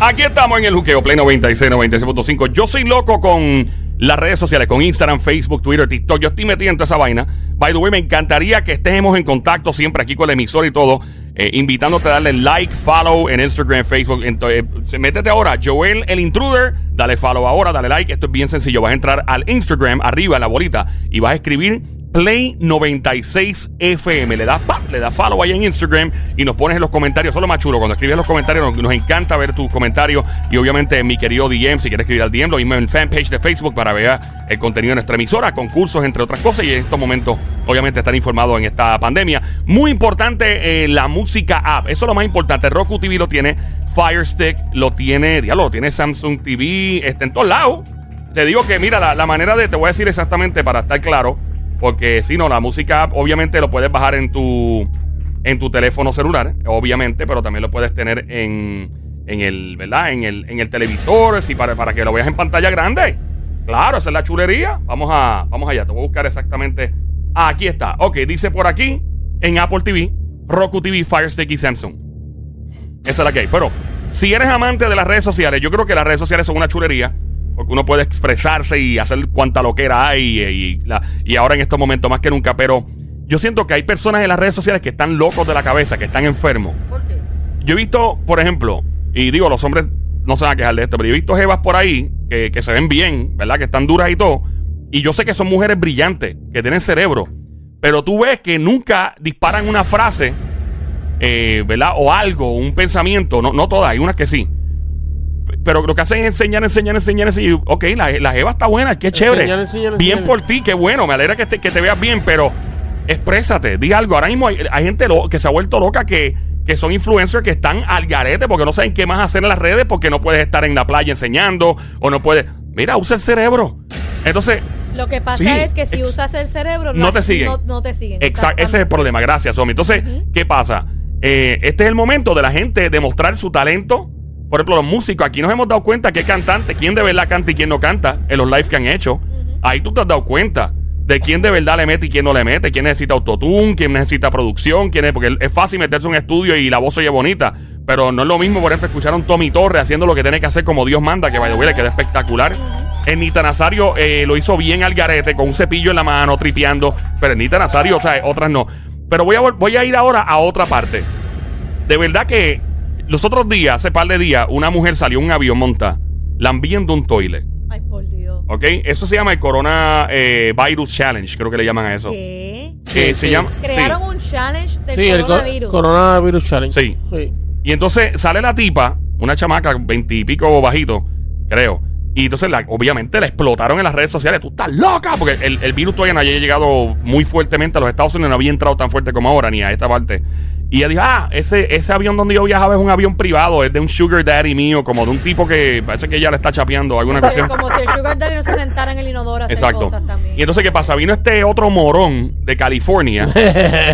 Aquí estamos en el Juqueo Play 96, 96.5. Yo soy loco con las redes sociales, con Instagram, Facebook, Twitter, TikTok. Yo estoy metido en toda esa vaina. By the way, me encantaría que estemos en contacto siempre aquí con el emisor y todo. eh, invitándote a darle like, follow en Instagram, Facebook. Entonces, eh, métete ahora, Joel el Intruder. Dale follow ahora, dale like. Esto es bien sencillo. Vas a entrar al Instagram, arriba en la bolita, y vas a escribir Play 96 FM. Le das ¡pap! le das follow ahí en Instagram y nos pones en los comentarios. Eso es lo más chulo. Cuando escribes los comentarios, nos, encanta ver tus comentarios. Y obviamente, mi querido DM, si quieres escribir al DM, lo mismo en fanpage de Facebook para ver el contenido de nuestra emisora, concursos, entre otras cosas. Y en estos momentos, obviamente, estar informado en esta pandemia. Muy importante, eh, la música app. Eso es lo más importante. Roku TV lo tiene, Fire Stick lo tiene, diablo, lo tiene Samsung TV, está en todos lados. Te digo que, mira, la manera de, te voy a decir exactamente para estar claro. Porque si no, la música obviamente lo puedes bajar en tu en tu teléfono celular, obviamente, pero también lo puedes tener en, en el, ¿verdad? En el, en el televisor, si para, para que lo veas en pantalla grande. Claro, esa es la chulería. Vamos a, vamos allá, te voy a buscar exactamente. Ah, aquí está. Ok, dice por aquí en Apple TV, Roku TV, Fire Stick y Samsung. Esa es la que hay. Pero si eres amante de las redes sociales, yo creo que las redes sociales son una chulería. Porque uno puede expresarse y hacer cuanta loquera hay. Y, y la- y ahora en estos momentos más que nunca. Pero yo siento que hay personas en las redes sociales que están locos de la cabeza, que están enfermos. ¿Por qué? Yo he visto, por ejemplo, y digo, los hombres no se van a quejar de esto, pero yo he visto jevas por ahí que, que se ven bien, ¿verdad? Que están duras y todo. Y yo sé que son mujeres brillantes, que tienen cerebro. Pero tú ves que nunca disparan una frase, eh, ¿verdad? O algo, un pensamiento. No, no todas, hay unas que sí. Pero lo que hacen es enseñar, enseñar, enseñar, enseñar. Ok, la, la jeva está buena, qué chévere. Enseñar, enseñar, bien enseñar. por ti, qué bueno. Me alegra que te, que te veas bien, pero exprésate, di algo. Ahora mismo hay, hay gente lo- que se ha vuelto loca que, que son influencers que están al garete porque no saben qué más hacer en las redes porque no puedes estar en la playa enseñando o no puedes. Mira, usa el cerebro. Entonces, Lo que pasa Sí, es que si ex- usas el cerebro, no te siguen. No, no te siguen. Exacto, ese es el problema. Gracias, Somi. Entonces, ¿qué pasa? Eh, este es el momento de la gente demostrar su talento. Por ejemplo, los músicos. Aquí nos hemos dado cuenta que cantante, quién de verdad canta y quién no canta en los lives que han hecho. Ahí tú te has dado cuenta de quién de verdad le mete y quién no le mete, quién necesita autotune, quién necesita producción, quién es. Porque es fácil meterse en un estudio y la voz se oye bonita. Pero no es lo mismo, por ejemplo, escuchar a un Tommy Torre haciendo lo que tiene que hacer como Dios manda, que vaya, le queda espectacular. El Nita Nazario eh, lo hizo bien al garete, con un cepillo en la mano, tripeando. Pero el Nita Nazario, o sea, otras no. Pero voy a, voy a ir ahora a otra parte. De verdad que los otros días, hace par de días, una mujer salió en un avión montada, lambiendo un toilet. Ay, por Dios. ¿Ok? Eso se llama el Corona eh, Virus Challenge, creo que le llaman a eso. ¿Qué? Eh, Sí, se sí. llama. Crearon un challenge del el coronavirus. coronavirus challenge. Sí. Y entonces sale la tipa, una chamaca, veintipico bajito, creo. Y entonces, la- obviamente, la explotaron en las redes sociales. Tú estás loca. Porque el, el virus todavía no había llegado muy fuertemente a los Estados Unidos, no había entrado tan fuerte como ahora, ni a esta parte. Y ella dijo: Ah, ese, ese avión donde yo viajaba es un avión privado, es de un sugar daddy mío, como de un tipo que parece que ella le está chapeando alguna Sí, cuestión. como si el Sugar Daddy no se sentara en el inodoro a hacer Exacto. cosas también. Y entonces, ¿qué pasa? Vino este otro morón de California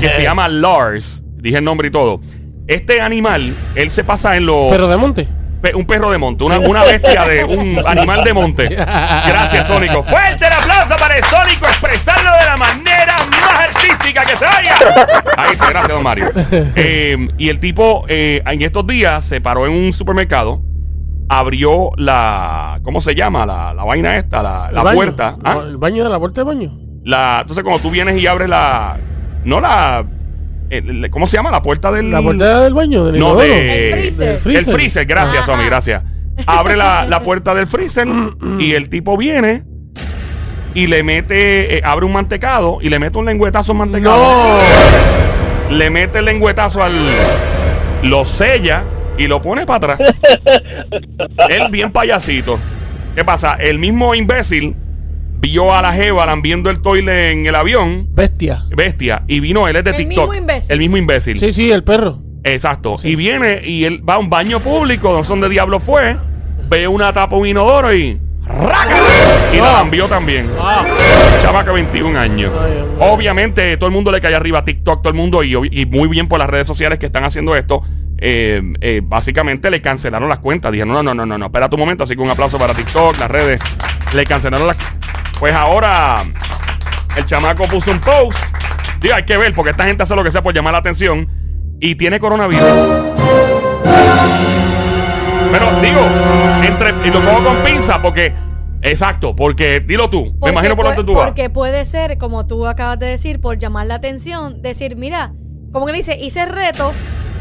que se llama Lars. Dije el nombre y todo. Este animal, él se pasa en los. Pero de monte. Pe- un perro de monte, una, una bestia de un animal de monte. Gracias, Sónico. Fuerte el aplauso para el Sónico, expresarlo de la manera más artística que se oiga. Ahí está, gracias, don Mario. Eh, y el tipo eh, en estos días se paró en un supermercado, abrió la. ¿Cómo se llama? La, la vaina esta, la, la puerta. ¿ah? El baño de la puerta del baño. La, entonces, cuando tú vienes y abres la. No la. El- ¿Cómo se llama? La puerta del. La puerta del baño, del No, de- El freezer. Del freezer. el freezer, gracias, Ajá. Somi, gracias. Abre la, la puerta del freezer y el tipo viene y le mete, eh, abre un mantecado y le mete un lengüetazo al mantecado. No. Le mete el lengüetazo al. Lo sella y lo pone para atrás. Él bien payasito. ¿Qué pasa? El mismo imbécil vio a la Jeva lambiendo el toile en el avión. Bestia. Bestia. Y vino, él es de El TikTok. mismo imbécil. El mismo imbécil. Sí, sí, el perro. Exacto. Y viene y él va a un baño público, no sé dónde diablo fue, ve una tapa, un inodoro y. ¡Raca! Y la lambió también. Chamaca 21 años. Ay, Dios mío. Obviamente, todo el mundo le cae arriba a TikTok, todo el mundo, y, y muy bien por las redes sociales que están haciendo esto. eh, eh, básicamente le cancelaron las cuentas. Dijeron, no, no, no, no, no, espera un momento. Así que un aplauso para TikTok, las redes. Le cancelaron las. Pues ahora, el chamaco puso un post. Digo, hay que ver, porque esta gente hace lo que sea por llamar la atención. Y tiene coronavirus. Pero digo, entre, y lo pongo con pinza porque, exacto, porque, dilo tú, me imagino por dónde tú vas. Porque puede ser, como tú acabas de decir, por llamar la atención, decir, mira, como que dice, hice el reto,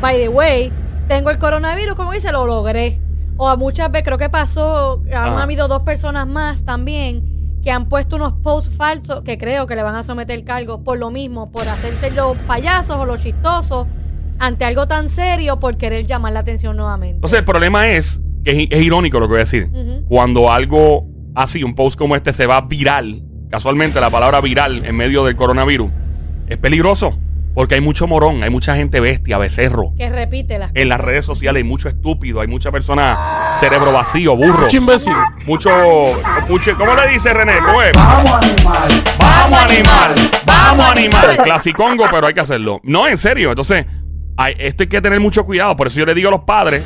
by the way, tengo el coronavirus, como dice, lo logré. O a muchas veces, creo que pasó, han Ajá. habido dos personas más también que han puesto unos posts falsos que creo que le van a someter cargos por lo mismo, por hacerse los payasos o los chistosos ante algo tan serio por querer llamar la atención nuevamente. Entonces, el problema es que es, es irónico lo que voy a decir. Cuando algo así, un post como este, se va viral, casualmente la palabra viral en medio del coronavirus, es peligroso. Porque hay mucho morón, hay mucha gente bestia, becerro. que repite las En las redes sociales hay mucho estúpido, hay mucha persona cerebro vacío, burro. Mucho imbécil. Mucho, mucho, ¿cómo le dice René? ¿Cómo es? Vamos animal. Vamos animal, vamos animal. Clasicongo, pero hay que hacerlo. No, en serio. Entonces, hay, esto hay que tener mucho cuidado. Por eso yo le digo a los padres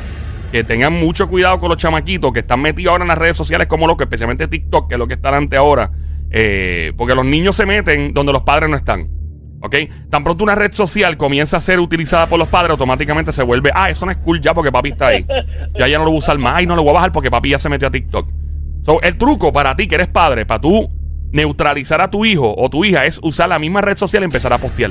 que tengan mucho cuidado con los chamaquitos que están metidos ahora en las redes sociales como locos, especialmente TikTok, que es lo que está ante ahora. Eh, porque los niños se meten donde los padres no están. ¿Ok? Tan pronto una red social comienza a ser utilizada por los padres, automáticamente se vuelve, ah, eso no es cool ya porque papi está ahí. Ya ya no lo voy a usar más y no lo voy a bajar porque papi ya se metió a TikTok. So, el truco para ti que eres padre, para tú neutralizar a tu hijo o tu hija, es usar la misma red social y empezar a postear.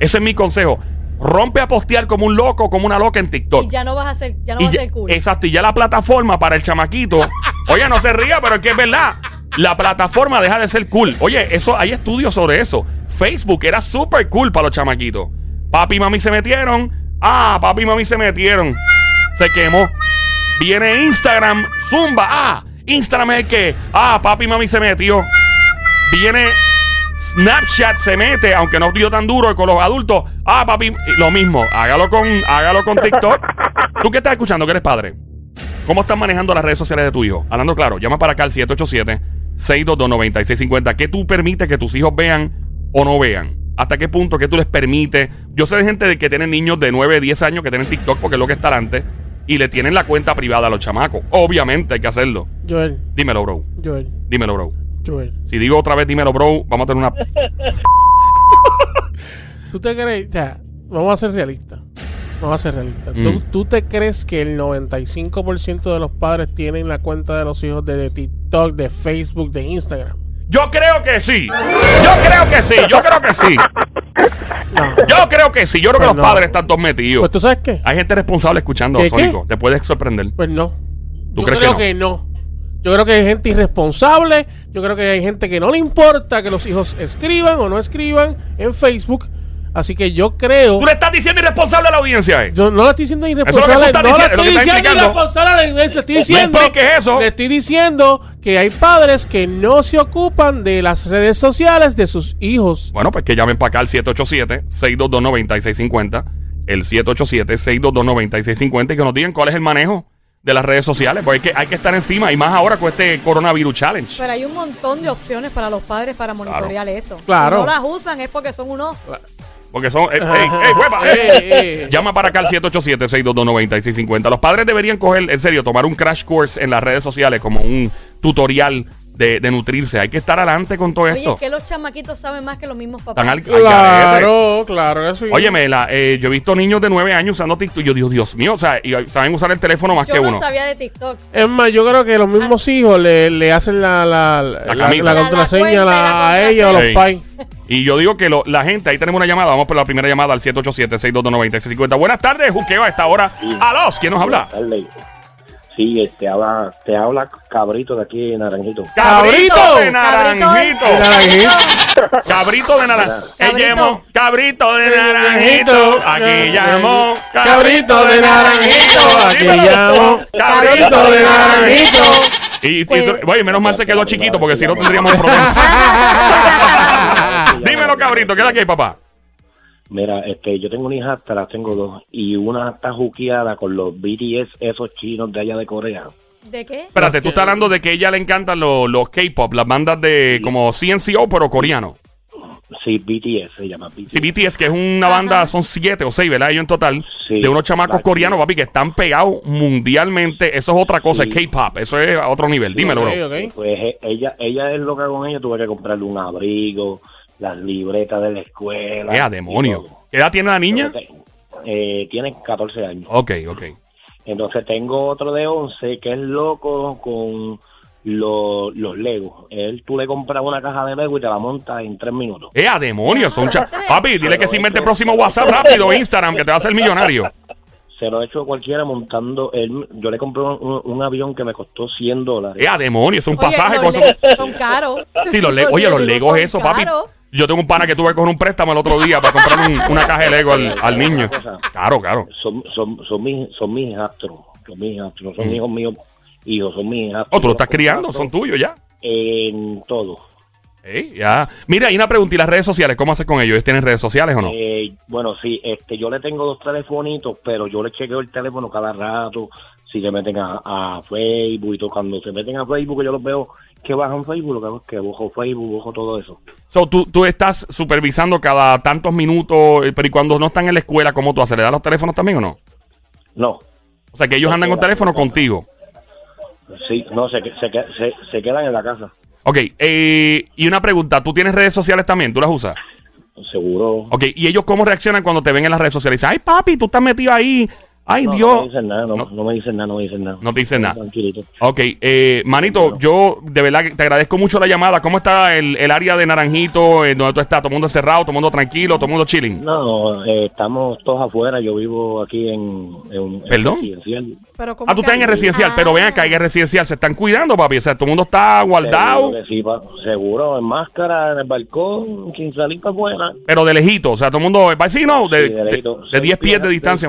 Ese es mi consejo. Rompe a postear como un loco, como una loca en TikTok. Y ya no vas a ser, ya no vas a ser cool. Exacto, y ya la plataforma para el chamaquito. oye, no se ría, pero es que es verdad. La plataforma deja de ser cool. Oye, eso hay estudios sobre eso. Facebook era súper cool para los chamaquitos. Papi y mami se metieron. Ah, papi y mami se metieron. Se quemó. Viene Instagram, Zumba. Ah, Instagram es que. Ah, papi y mami se metió. Viene Snapchat se mete, aunque no dio tan duro con los adultos. Ah, papi, lo mismo. Hágalo con, hágalo con TikTok. ¿Tú qué estás escuchando que eres padre? ¿Cómo estás manejando las redes sociales de tu hijo? Hablando claro, llama para acá al 787-622-9650. ¿Qué tú permites que tus hijos vean o no vean? ¿Hasta qué punto? ¿Qué tú les permites? Yo sé de gente de que tienen niños de 9, 10 años que tienen TikTok porque es lo que está antes y le tienen la cuenta privada a los chamacos. Obviamente hay que hacerlo. Joel, Dímelo, bro. Joel, Dímelo, bro. Joel. Si digo otra vez, dímelo, bro, vamos a tener una... ¿Tú te crees? O sea, vamos a ser realistas. Vamos a ser realistas. Mm. ¿Tú, tú te crees que el 95% de los padres tienen la cuenta de los hijos de, de TikTok, de Facebook, de Instagram? Yo creo que sí. Yo creo que sí. Yo creo que sí. No. Yo creo que sí. Yo creo que Pues los no. padres están todos metidos. Pues tú sabes qué? Hay gente responsable escuchando, ¿Qué, Sónico. qué? Te puedes sorprender. Pues no. ¿Tú Yo crees creo que no? que no? Yo creo que hay gente irresponsable. Yo creo que hay gente que no le importa que los hijos escriban o no escriban en Facebook. Así que yo creo. Tú le estás diciendo irresponsable a la audiencia, ¿eh? Yo no le estoy diciendo es lo que irresponsable. tú estás no le diciendo, estoy diciendo irresponsable. Le estoy No diciendo. expliques eso. Le estoy diciendo que hay padres que no se ocupan de las redes sociales de sus hijos. Bueno, pues que llamen para acá al 787-622-9650. El 787-622-9650 y que nos digan cuál es el manejo de las redes sociales. Porque hay que, hay que estar encima y más ahora con este coronavirus challenge. Pero hay un montón de opciones para los padres para monitorear eso. Claro. Si no las usan es porque son unos. Porque son. ¡Ey, ey, ey, huepa! Ey, ey. ey. Llama para acá al 787-622-9650. Los padres deberían coger, en serio, tomar un crash course en las redes sociales como un tutorial de, de nutrirse. Hay que estar adelante con todo Oye, esto. es que los chamaquitos saben más que los mismos papás. Están al, al. Claro, claro sí. Óyeme, la, eh, yo he visto niños de 9 años usando TikTok. Yo digo, Dios mío, o sea, y saben usar el teléfono más Yo que no uno. sabía de TikTok. Es más, yo creo que los mismos hijos le, le hacen la, la, la, la- camita. la La- la contraseña cuenta a ella o a los pais. Y yo digo que lo- la gente, ahí tenemos una llamada. Vamos por la primera llamada al 787-622-9650. Buenas tardes, Juqueo, a esta hora. A los, ¿quién nos habla? Buenas tardes. Sí, este, habla, te habla Cabrito de aquí en Naranjito. ¡Cabrito de ¡Cabrito! naranjito! De naranjito. Cabrito de naranjito. Cabrito. Cabrito de naranjito. Aquí llamó Cabrito de naranjito. Aquí llamo. Cabrito de naranjito. Y, y- Pues- oye, menos mal se quedó chiquito porque si no tendríamos problemas. Dímelo, cabrito, ¿qué es la que hay, papá? Mira, este, yo tengo una hija, te las tengo dos, y una está juqueada con los BTS, esos chinos de allá de Corea. ¿De qué? Espérate, tú estás hablando de que a ella le encantan los, los K-pop, las bandas de como CNCO, pero coreano. Sí, BTS se llama BTS. Sí, BTS, que es una banda, son siete o seis, ¿verdad? Ellos en total, Sí, de unos chamacos coreanos, papi, que están pegados mundialmente. Eso es otra cosa, Sí. es K-pop, eso es a otro nivel. Dímelo, Ok, bro. ok. Pues eh, ella, ella es loca con ella, tuve que comprarle un abrigo, las libretas de la escuela. ¡Ea, y demonio! ¿Qué edad tiene la niña? Eh, tiene 14 años. Ok, ok. Entonces tengo otro de 11 que es loco con lo- los Legos. Él, tú le compras una caja de Lego y te la montas en tres minutos. ¡Eh, demonios! Son cha- Papi, dile que se invente el próximo WhatsApp rápido, Instagram, que te va a hacer millonario. Se lo he hecho a cualquiera montando. Él, yo le compré un, un- un avión que me costó 100 dólares. ¡Eh, demonios! Un Oye, pasaje los con eso. Legos son caros. Sí, los Legos. Oye, los Legos, son eso, papi. Yo tengo un pana que tuve que coger un préstamo el otro día para comprar un- una caja de Lego al, al niño. Claro, claro. Son, son, son, mis, son mis hijastros. Son mis hijastros. No son Mm. hijos míos. Hijos, son mis hijastros. Oh, tú lo estás criando, son tuyos ya. En todo. Ey, ya. Mira, hay una pregunta. ¿Y las redes sociales? ¿Cómo haces con ellos? ¿Ellos tienen redes sociales o no? Eh, bueno, sí, este, yo le tengo dos telefonitos, pero yo le chequeo el teléfono cada rato, si se meten a, a Facebook y todo. Cuando se meten a Facebook, yo los veo que bajan Facebook, lo que que bojo Facebook, bojo todo eso. So, tú, tú estás supervisando cada tantos minutos, eh, pero ¿y cuando no están en la escuela, cómo tú haces? ¿Le das los teléfonos también o no? No, O sea, que ellos andan con teléfono contigo. sí, no, se, se, se, se quedan en la casa, Ok, eh, y una pregunta. ¿Tú tienes redes sociales también? ¿Tú las usas? seguro. Ok, ¿y ellos cómo reaccionan cuando te ven en las redes sociales? Dicen, ay, papi, tú estás metido ahí. Ay, no, Dios. No me dicen nada, no, No. no me dicen nada, no me dicen nada. No te dicen nada. Tranquilito. Ok, eh, manito, yo de verdad que te agradezco mucho la llamada. ¿Cómo está el, el área de Naranjito, eh, donde tú estás? ¿Todo el mundo encerrado, todo el mundo tranquilo, todo el mundo chilling? No, eh, estamos todos afuera, yo vivo aquí en, en, en ¿Perdón? residencial. Pero ¿cómo Ah, tú estás en el residencial, pero ven acá, en el residencial se están cuidando, papi. O sea, todo el mundo está guardado, Seguro, sí, pa- seguro, en máscara, en el balcón, sin salir para afuera. pero de lejito. O sea, todo el mundo, eh, sí, no, de, Sí, de, de 10 pies de distancia.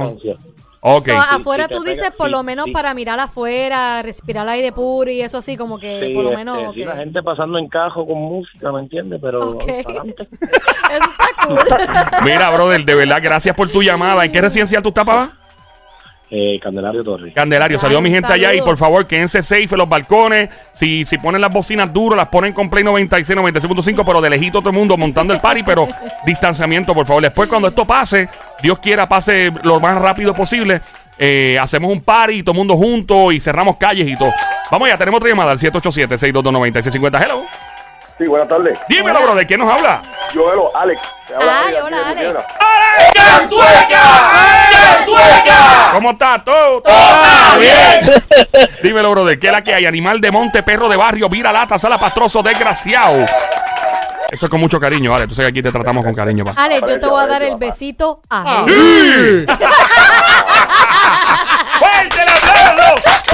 Ok. So, afuera si tú pega- dices por sí, lo menos sí. para mirar afuera, respirar aire puro y eso así, como que Sí, por lo este, menos. sí, ok. la gente pasando en cajo con música, ¿me entiendes? Pero Ok. para adelante. Eso está cool. Mira, brother, de verdad, gracias por tu llamada. ¿En qué residencial tú estás, papá? Eh, Candelario Torres. Candelario, salió mi gente allá y por favor quédense safe en los balcones. Si, si ponen las bocinas duras, las ponen con Play 96, 96.5, pero de lejito todo el mundo montando el party, pero distanciamiento, por favor. Después, cuando esto pase, Dios quiera pase lo más rápido posible, eh, hacemos un party, todo el mundo junto y cerramos calles y todo. Vamos ya, tenemos otra llamada al 787-622-9650. Hello. Sí, buenas tardes. Dímelo, bro, ¿de quién nos habla? Yo, Alex. Te habla Ay, Alex, hola, de Alex. ¿Cómo está? ¿Todo? ¿Todo bien? Dímelo, bro, ¿de qué es la que hay? Animal de monte, perro de barrio, vira lata, sala pastroso, desgraciado. Eso es con mucho cariño, vale. Tú sabes que aquí te tratamos con cariño, pa. Ale, yo te voy a dar el besito a ¡Fuerte el aplauso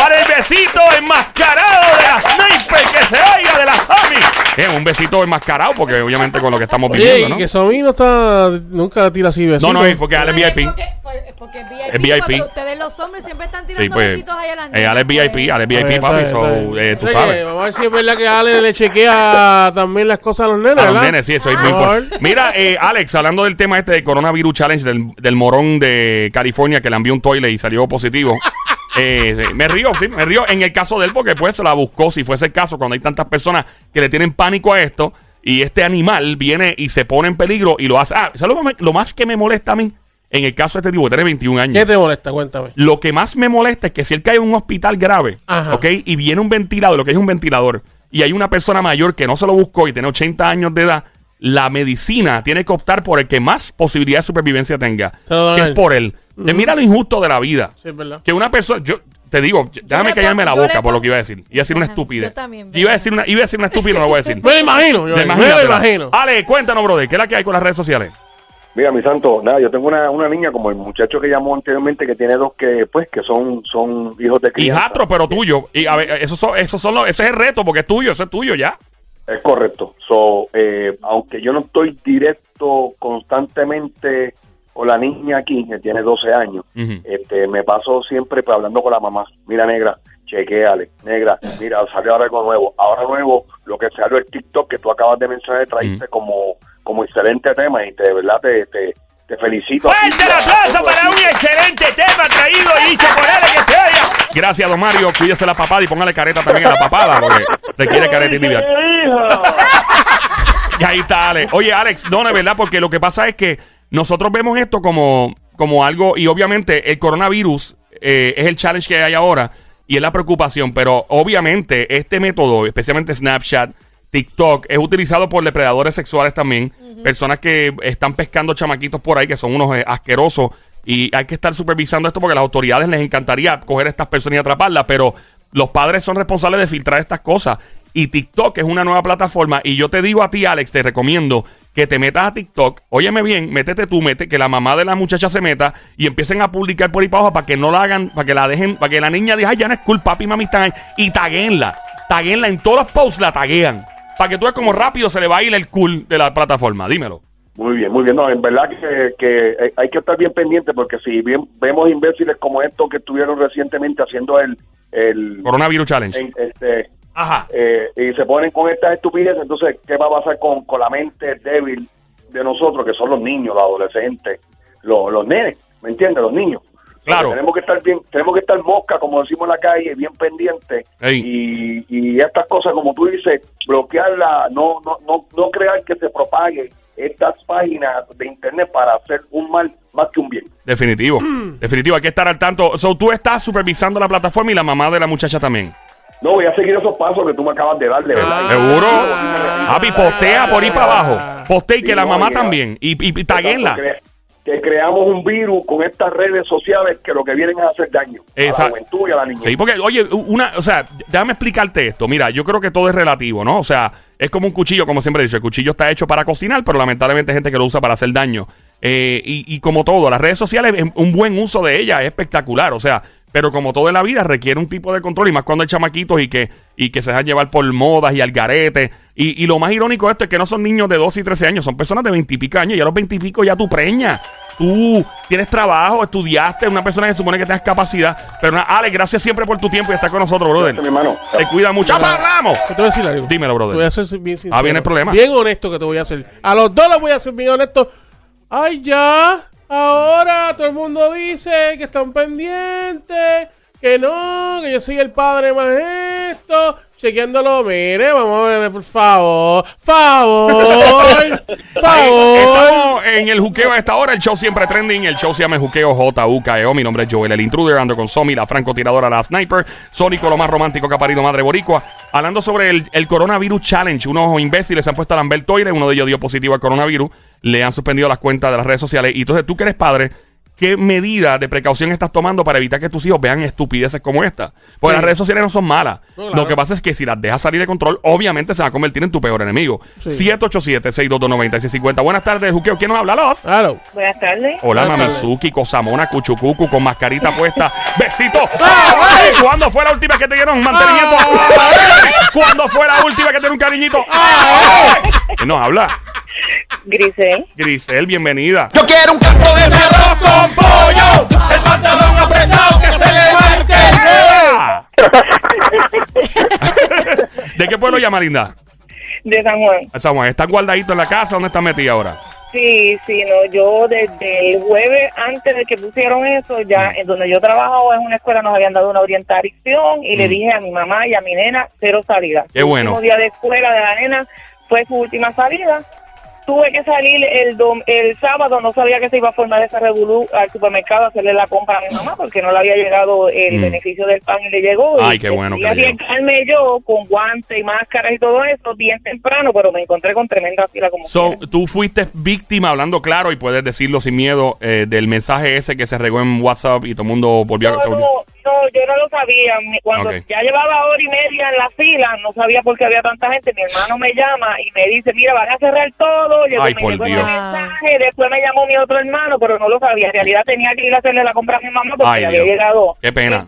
para el besito enmascarado de la sniper que se oiga de la Sami! Es un besito enmascarado porque obviamente con lo que estamos Oye, viviendo, y ¿no? que Somi no está, nunca tira así besitos. No, no, es porque Ale es VIP. Porque, porque es VIP. Es VIP. ustedes los hombres siempre están tirando Sí, pues. besitos ahí a las Eh, Ale es niñas, VIP. Ale es VIP, Está papi. bien, so, está bien. eh, tú sabes. Vamos a ver si es verdad que Ale le chequea también las cosas a los nenes, A los nenes, sí, eso es muy importante. Mira, eh, Alex, hablando del tema este de Coronavirus Challenge del, del morón de California que le envió un toilet y salió positivo. Eh, me río, sí, me río en el caso de él porque pues se la buscó, si fuese el caso, cuando hay tantas personas que le tienen pánico a esto y este animal viene y se pone en peligro y lo hace. Ah, ¿sabes lo, más- lo más que me molesta a mí? En el caso de este tipo, que tiene 21 años. ¿Qué te molesta? Cuéntame. Lo que más me molesta es que si él cae en un hospital grave, Ajá. ¿ok? Y viene un ventilador, lo que es un ventilador, y hay una persona mayor que no se lo buscó y tiene 80 años de edad, la medicina tiene que optar por el que más posibilidad de supervivencia tenga. Se lo dan que es por él. Que mira lo injusto de la vida. Sí, es verdad. Que una persona, yo te digo, déjame callarme la boca por lo que iba a decir. Iba a decir una estúpida. yo también, Iba a decir una, iba a decir una estúpida, no lo voy a decir. Me lo imagino, yo. Me lo imagino. Ale, cuéntanos, brother, ¿qué es la que hay con las redes sociales? Mira, mi santo, nada, yo tengo una, una niña como el muchacho que llamó anteriormente que tiene dos que, pues, que son, son hijos de crianza. Hijastro, pero tuyo. Y a ver, esos son, esos son los, ese es el reto, porque es tuyo, ese es tuyo ya. Es correcto. So, eh, aunque yo no estoy directo constantemente con la niña aquí, que tiene 12 años, este, me paso siempre pues, hablando con la mamá. Mira, negra, chequeale. Negra, mira, salió ahora algo nuevo. Ahora nuevo, lo que salió el TikTok que tú acabas de mencionar, traíste como, como excelente tema y te, de verdad te, te, te felicito. ¡Fuerte el aplauso para un excelente tema traído y dicho por él que se oiga! Gracias, don Mario. Cuídese la papada y póngale careta también a la papada, porque requiere careta individual. Y ahí está, Alex. Oye, Alex, no, de verdad, porque lo que pasa es que nosotros vemos esto como, como algo, y obviamente el coronavirus eh, es el challenge que hay ahora y es la preocupación, pero obviamente este método, especialmente Snapchat, TikTok, es utilizado por depredadores sexuales también, personas que están pescando chamaquitos por ahí, que son unos eh, asquerosos, Y hay que estar supervisando esto porque a las autoridades les encantaría coger a estas personas y atraparlas, pero los padres son responsables de filtrar estas cosas. Y TikTok es una nueva plataforma. Y yo te digo a ti, Alex, te recomiendo que te metas a TikTok. Óyeme bien, métete tú, mete, que la mamá de la muchacha se meta y empiecen a publicar por ahí para para que no la hagan, para que la dejen, para que la niña diga, ya no es cool, papi y mami están ahí. Y taguenla. Taguenla en todos los posts, la taguean. Para que tú veas como rápido se le va a ir el cool de la plataforma. Dímelo. Muy bien, muy bien. No, en verdad que, que hay que estar bien pendiente porque si bien vemos imbéciles como estos que estuvieron recientemente haciendo el... el Coronavirus Challenge. en- este, Ajá. eh, y se ponen con estas estupideces, entonces, ¿qué va a pasar con, con la mente débil de nosotros, que son los niños, los adolescentes, los, los nenes, ¿me entiendes? Los niños. Claro. Tenemos que estar bien, tenemos que estar mosca, como decimos en la calle, bien pendiente. Y, y estas cosas, como tú dices, bloquearla, no, no, no, no crear que se propague estas páginas de internet para hacer un mal más que un bien. Definitivo. Definitivo, hay que estar al tanto. So, tú estás supervisando la plataforma y la mamá de la muchacha también. No voy a seguir esos pasos que tú me acabas de dar, de verdad. Ah. ¿Seguro? Ah. Papi, postea por ahí para abajo. Postea y que Sí, la no, mamá también. Y, y, y taguenla. Que, cre- que creamos un virus con estas redes sociales que lo que vienen es hacer daño a la Exacto. juventud y a la niñez. Sí, porque, oye, una, o sea, déjame explicarte esto. Mira, yo creo que todo es relativo, ¿no? O sea, es como un cuchillo, como siempre he dicho. El cuchillo está hecho para cocinar, pero lamentablemente hay gente que lo usa para hacer daño. Eh, y, y como todo, las redes sociales, un buen uso de ellas es espectacular. O sea, pero como todo en la vida requiere un tipo de control, y más cuando hay chamaquitos y que, y que se dejan llevar por modas y algaretes. Y, y lo más irónico de esto es que no son niños de 12 y 13 años, son personas de 20 y pico años. Y a los 20 y pico ya tú preñas. Tú tienes trabajo, estudiaste, una persona que supone que tengas capacidad. Pero nada, Alex, gracias siempre por tu tiempo y estar con nosotros, brother. Gracias, mi hermano. Te cuida mucho. ¡Apa, Ramos! Yo te voy a decir algo. Dímelo, brother. Te voy a ser bien sincero. Ah, viene el problema. Bien honesto que te voy a hacer. A los dos les voy a ser bien honesto. Ay, ya. Ahora todo el mundo dice que están pendientes. Que no, que yo soy el padre más esto. Chequeándolo. Mire, vamos a ver, por favor. Favor. Favor. Estamos en el juqueo a esta hora. El show siempre trending. El show se llama Juqueo J-U-K-E-O. Mi nombre es Joel, el intruder. Ando con Somi, la francotiradora, la sniper. Sónico, lo más romántico que ha parido madre boricua. Hablando sobre el, el coronavirus challenge. Unos imbéciles se han puesto a lamber toile. Uno de ellos dio positivo al coronavirus. Le han suspendido las cuentas de las redes sociales. Y entonces tú que eres padre. ¿Qué medida de precaución estás tomando para evitar que tus hijos vean estupideces como esta? Porque Sí. las redes sociales no son malas. No, claro. Lo que pasa es que si las dejas salir de control, obviamente se va a convertir en tu peor enemigo. Sí. 787-622-9650. Buenas tardes, Juqueo. ¿Quién nos habla? Los? Claro. Buenas tardes. Hola. Mamizuki, Cosamona, Cuchucucu, con mascarita puesta. ¡Besito! ¡Ay! ¿Cuándo fue la última que te dieron mantenimiento? ¡Ay! ¿Cuándo fue la última que te dieron un cariñito? ¡Ay! ¿Quién nos habla? Grisel. Grisel, bienvenida. Yo quiero un campo de arroz con pollo, el pantalón apretado que se le marque. ¿De qué pueblo llama, linda? De San Juan. San Juan. ¿Estás guardadito en la casa? ¿Dónde estás metida ahora? Sí, sí, no, yo desde el jueves antes de que pusieron eso, ya Mm. en donde yo trabajo en una escuela nos habían dado una orientación y le Mm. dije a mi mamá y a mi nena cero salida. Qué El bueno. último día de escuela de la nena fue su última salida. Tuve que salir el dom- el sábado, no sabía que se iba a formar esa revolú al supermercado a hacerle la compra a mi mamá porque no le había llegado el Mm. beneficio del pan y le llegó. Ay, Y qué bueno llegó. arriesgarme yo con guantes y máscaras y todo eso bien temprano, pero me encontré con tremenda fila como So, quiera. tú fuiste víctima, hablando claro, y puedes decirlo sin miedo, eh, del mensaje ese que se regó en WhatsApp y todo el mundo volvió a... no, yo no lo sabía. Cuando ya llevaba hora y media en la fila, no sabía por qué había tanta gente. Mi hermano me llama y me dice, mira, van a cerrar todo. Llegó, Ay, por Dios. mensaje. Después me llamó mi otro hermano, pero no lo sabía. En realidad tenía que ir a hacerle la compra a mi mamá porque Ay, había Dios. llegado. Qué pena.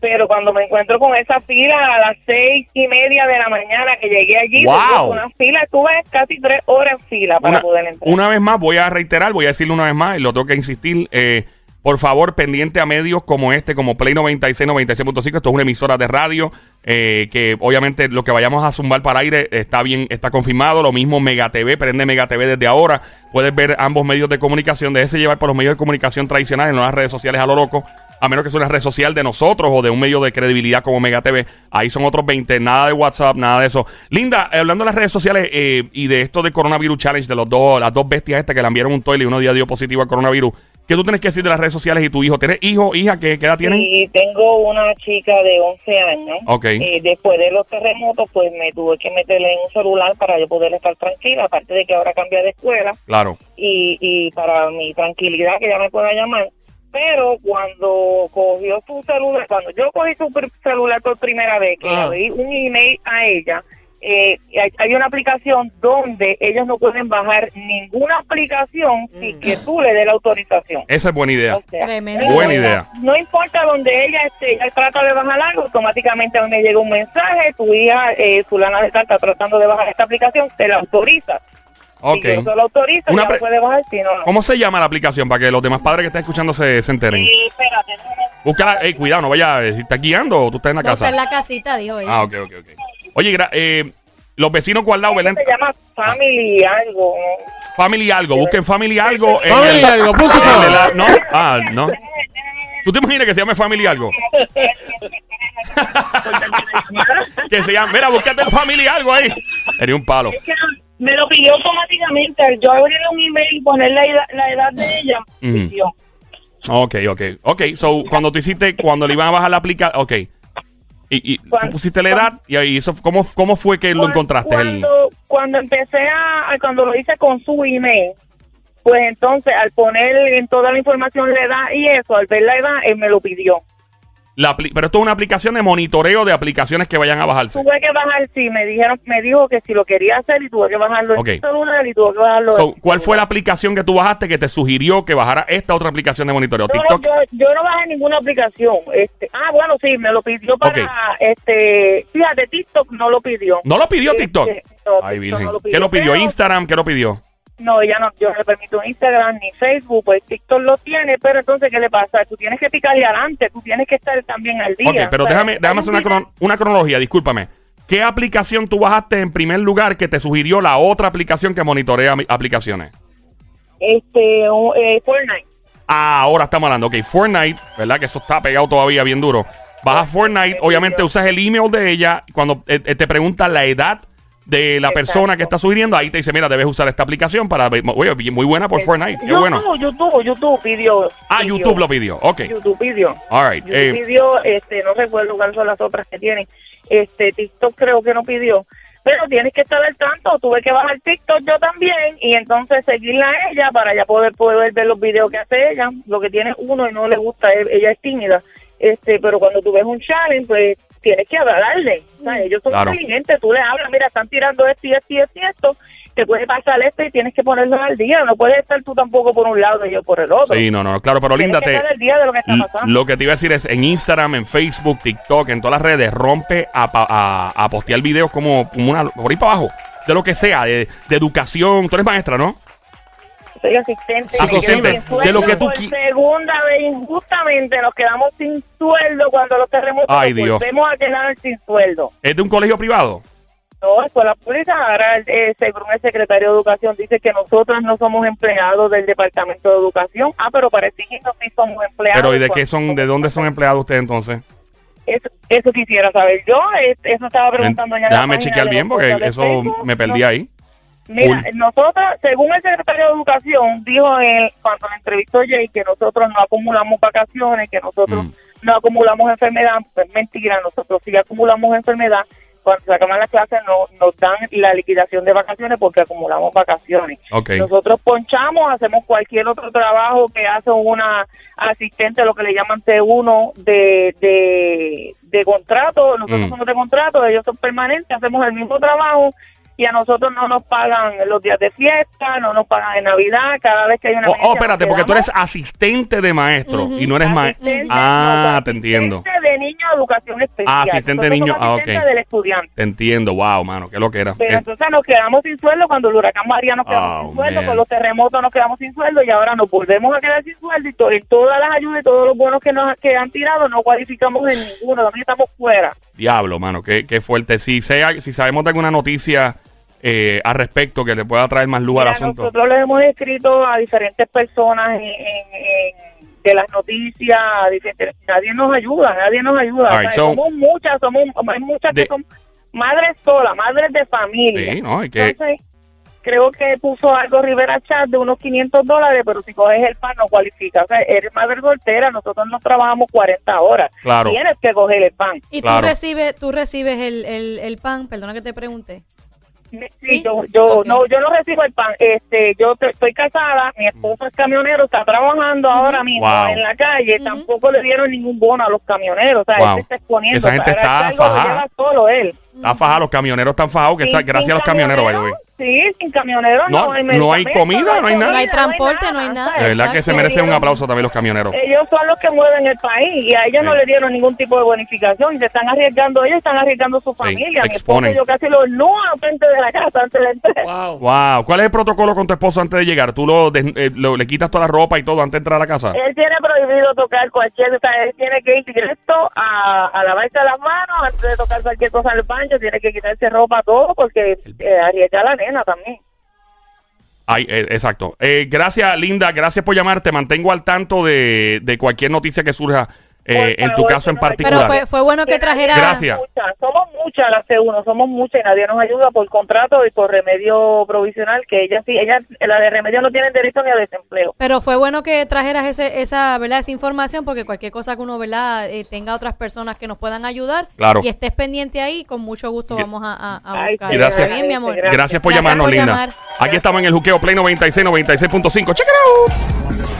Pero cuando me encuentro con esa fila a las seis y media de la mañana que llegué allí, ¡Wow! tuve una fila, estuve casi tres horas en fila para una, poder entrar. una vez más, voy a reiterar, voy a decirlo una vez más, y lo tengo que insistir. eh, por favor, pendiente a medios como este, como Play 96, 96.5. Esto es una emisora de radio. eh, que obviamente lo que vayamos a zumbar para aire está bien, está confirmado. Lo mismo Mega TV, prende Mega TV desde ahora. Puedes ver ambos medios de comunicación. Déjese llevar por los medios de comunicación tradicionales, no las redes sociales a lo loco. A menos que sea una red social de nosotros o de un medio de credibilidad como Mega TV. Ahí son otros 20. Nada de WhatsApp, nada de eso. Linda, eh, hablando de las redes sociales eh, y de esto de Coronavirus Challenge, de los dos, las dos bestias estas que le enviaron un toile y uno día dio positivo al coronavirus. ¿Qué tú tienes que decir de las redes sociales y tu hijo? ¿Tienes hijo, hija? ¿Qué, qué edad tienen? Y tengo una chica de 11 años. Ok. Eh, después de los terremotos, pues me tuve que meterle en un celular para yo poder estar tranquila. Aparte de que ahora cambié de escuela Claro. y, y para mi tranquilidad, que ella me pueda llamar, Pero cuando cogió su celular, cuando yo cogí su celular por primera vez, que Ah. le di un email a ella, eh, hay, hay una aplicación donde ellos no pueden bajar ninguna aplicación sin que tú le des la autorización. Esa es buena idea. O sea, Tremendo. Buena idea. No importa donde ella esté, ella trata de bajar algo, automáticamente a mí me llega un mensaje, tu hija, eh, fulana de tal, está tratando de bajar esta aplicación, te la autoriza. Ok. Si yo no se la autorizo, Una ya puede bajar, si no, no. ¿Cómo se llama la aplicación para que los demás padres que estén escuchando se, se enteren? Y espérate. Búscala, ey, cuidado, no vaya, eh, si estás guiando o tú estás en la No, está casa. en la casita, dijo ella. Ah, ok, ok, ok. Oye, gra- eh, los vecinos guardados, ¿verdad? Se llama Family algo. Family algo, busquen Family algo. en Family el- algo, punto en el- no, ah, no. ¿Tú te imaginas que se llame Family algo? que se llame, mira, búscate el Family algo ahí. Sería un palo. Es que me lo pidió automáticamente. Yo abrirle un email y poner la edad, la edad de ella, pidió. Ok, ok. Ok, so, cuando tú hiciste, cuando le iban a bajar la aplicación, ok. Y, y tú Cuando- pusiste la edad y ahí eso, ¿cómo, ¿cómo fue que lo Cuando- encontraste? Cuando, cuando empecé a- cuando lo hice con su email, pues entonces al poner en toda la información la edad y eso, al ver la edad, él me lo pidió. La pero esto es una aplicación de monitoreo de aplicaciones que vayan a bajarse. Tuve que bajar, sí, me dijeron, me dijo que si lo quería hacer y tuve que bajarlo Ok. en el celular y tuve que bajarlo. So, ¿Cuál fue la aplicación que tú bajaste que te sugirió que bajara esta otra aplicación de monitoreo? No, TikTok. yo, yo no bajé ninguna aplicación. Este, ah, bueno, sí, me lo pidió para, Ok. este, fíjate, TikTok no lo pidió. ¿No lo pidió TikTok? Este, no, Ay, TikTok Virgen. no lo ¿Qué lo pidió? pero- ¿Instagram? ¿Qué lo pidió? No, ella no, yo no le permito Instagram ni Facebook, pues TikTok lo tiene, pero entonces, ¿qué le pasa? Tú tienes que picarle adelante, tú tienes que estar también al día. Ok, pero O sea, déjame, déjame hacer una, crono- una cronología, discúlpame. ¿Qué aplicación tú bajaste en primer lugar que te sugirió la otra aplicación que monitorea aplicaciones? Este, eh, Fortnite. Ah, ahora estamos hablando. Ok, Fortnite, ¿verdad? Que eso está pegado todavía bien duro. Bajas Fortnite, obviamente usas el email de ella. Cuando eh, eh, te pregunta la edad de la Exacto. persona que está sugiriendo, ahí te dice, mira, debes usar esta aplicación para ver. Oye, muy buena por Fortnite. Qué YouTube, bueno. YouTube, YouTube pidió. Ah, pidió. YouTube lo pidió. Ok. YouTube pidió. All right. YouTube eh, pidió, este, no recuerdo cuáles son las otras que tienen. Este, TikTok creo que no pidió. Pero tienes que estar al tanto, tuve que bajar TikTok yo también y entonces seguirla a ella para ya poder poder ver los videos que hace ella. Lo que tiene uno y no le gusta, es- ella es tímida. Este, pero cuando tú ves un challenge, pues tienes que hablarle. O sea, ellos son Claro. inteligentes, tú le hablas, mira, están tirando esto y esto y esto y esto, te puede pasar esto y tienes que ponerlo al día. No puedes estar tú tampoco por un lado y yo por el otro. sí, no, no, claro, pero Linda, te, lo que está L- pasando. Lo que te iba a decir es en Instagram, en Facebook, TikTok, en todas las redes, rompe a, pa- a, a postear videos como, como una, por ahí para abajo, de lo que sea, de, de educación. Tú eres maestra, ¿no? Soy asistente. Asistente, de lo que tú segunda vez injustamente nos quedamos sin sueldo cuando los terremotos Ay, nos Dios. volvemos a quedar sin sueldo. ¿Es de un colegio privado? No, escuela pública, ahora eh, según el secretario de Educación dice que nosotros no somos empleados del Departamento de Educación. Ah, pero para exigirnos sí somos empleados. Pero ¿y de qué son, de dónde son empleados ustedes entonces? Eso, eso quisiera saber yo, eso estaba preguntando ya en Déjame chequear bien porque eso Facebook. me perdí No, ahí. Mira, Cool. nosotros, según el secretario de Educación, dijo él, cuando le entrevistó Jay, que nosotros no acumulamos vacaciones, que nosotros Mm. no acumulamos enfermedad. Pues mentira, nosotros sí acumulamos enfermedad. Cuando se acaban las clases no, nos dan la liquidación de vacaciones porque acumulamos vacaciones. Ok. Nosotros ponchamos, hacemos cualquier otro trabajo que hace una asistente, lo que le llaman T1 de, de, de contrato. Nosotros Mm. somos de contrato, ellos son permanentes, hacemos el mismo trabajo y a nosotros no nos pagan los días de fiesta, no nos pagan en Navidad, cada vez que hay una Oh, oh, espérate, porque tú eres asistente de maestro y no eres maestro. Ah, no, te entiendo. asistente de niño educación especial. Ah, asistente de niño, ah, ok. del estudiante. Te entiendo. Wow, mano, qué lo que era. Pero entonces nos quedamos sin sueldo cuando el huracán María nos quedamos Oh, sin sueldo, man. con los terremotos nos quedamos sin sueldo y ahora nos volvemos a quedar sin sueldo y to- en todas las ayudas y todos los bonos que nos que han tirado no cualificamos en ninguno, también estamos fuera. Diablo, mano, qué, qué fuerte. Si, sea, si sabemos de alguna noticia eh, al respecto que le pueda traer más luz al Mira, asunto. nosotros les hemos escrito a diferentes personas en, en- en- de las noticias, a diferentes- nadie nos ayuda, nadie nos ayuda. All right, O sea, so- somos muchas, somos hay muchas De- que son madres solas, madres de familia. Sí, ¿no? Que, Entonces, creo que puso algo Rivera Chat de unos 500 dólares, pero si coges el pan no cualifica. O sea, eres madre soltera, nosotros no trabajamos 40 horas. Claro. Tienes que coger el pan. Y Claro. tú recibes, tú recibes el, el, el pan, perdona que te pregunte. Sí, yo, yo no, yo no recibo el pan. Este, yo estoy casada, mi esposo es camionero, está trabajando ahora mismo Wow. en la calle. Tampoco le dieron ningún bono a los camioneros. O sea, Wow. él se está exponiendo. Esa gente o sea, está fajada. solo él. Está fajada, los camioneros están fajados, que esa- gracias a los camioneros, Sí, sin camioneros No, no, hay no hay comida, no hay nada. No hay transporte, no hay nada. De verdad que se merecen un aplauso también los camioneros. Ellos son los que mueven el país y a ellos no Sí. le dieron ningún tipo de bonificación y se están arriesgando ellos, están arriesgando su familia. Mi esposo exponen. yo casi lo no frente de la casa antes de entrar. Wow. Wow, ¿cuál es el protocolo con tu esposo antes de llegar? ¿Tú lo, des- eh, lo- le quitas toda la ropa y todo antes de entrar a la casa? Él tiene prohibido tocar cualquier, o sea, él tiene que ir directo a, a lavarse las manos antes de tocar cualquier cosa en el baño, tiene que quitarse ropa, todo, porque eh, arriesga la nena también. Ay, eh, exacto. Eh, gracias, Linda. Gracias por llamar. Te mantengo al tanto de, de cualquier noticia que surja eh, en tu favor, caso en que me- Pero particular. fue, fue bueno que trajera. Gracias. Muchas, somos muchas las C1, somos muchas y nadie nos ayuda por contrato y por remedio provisional, que ella sí, ella, la de remedio no tiene derecho ni a desempleo. Pero fue bueno que trajeras ese, esa, ¿verdad? esa información porque cualquier cosa que uno ¿verdad? Eh, tenga otras personas que nos puedan ayudar Claro. y estés pendiente ahí, con mucho gusto vamos a, a, a Ay, buscar. Gracias. ¿Está bien, mi amor? Gracias. Gracias por Gracias llamarnos, por Linda. llamar. Aquí estamos en el juqueo Play 96, 96.5. Check it out.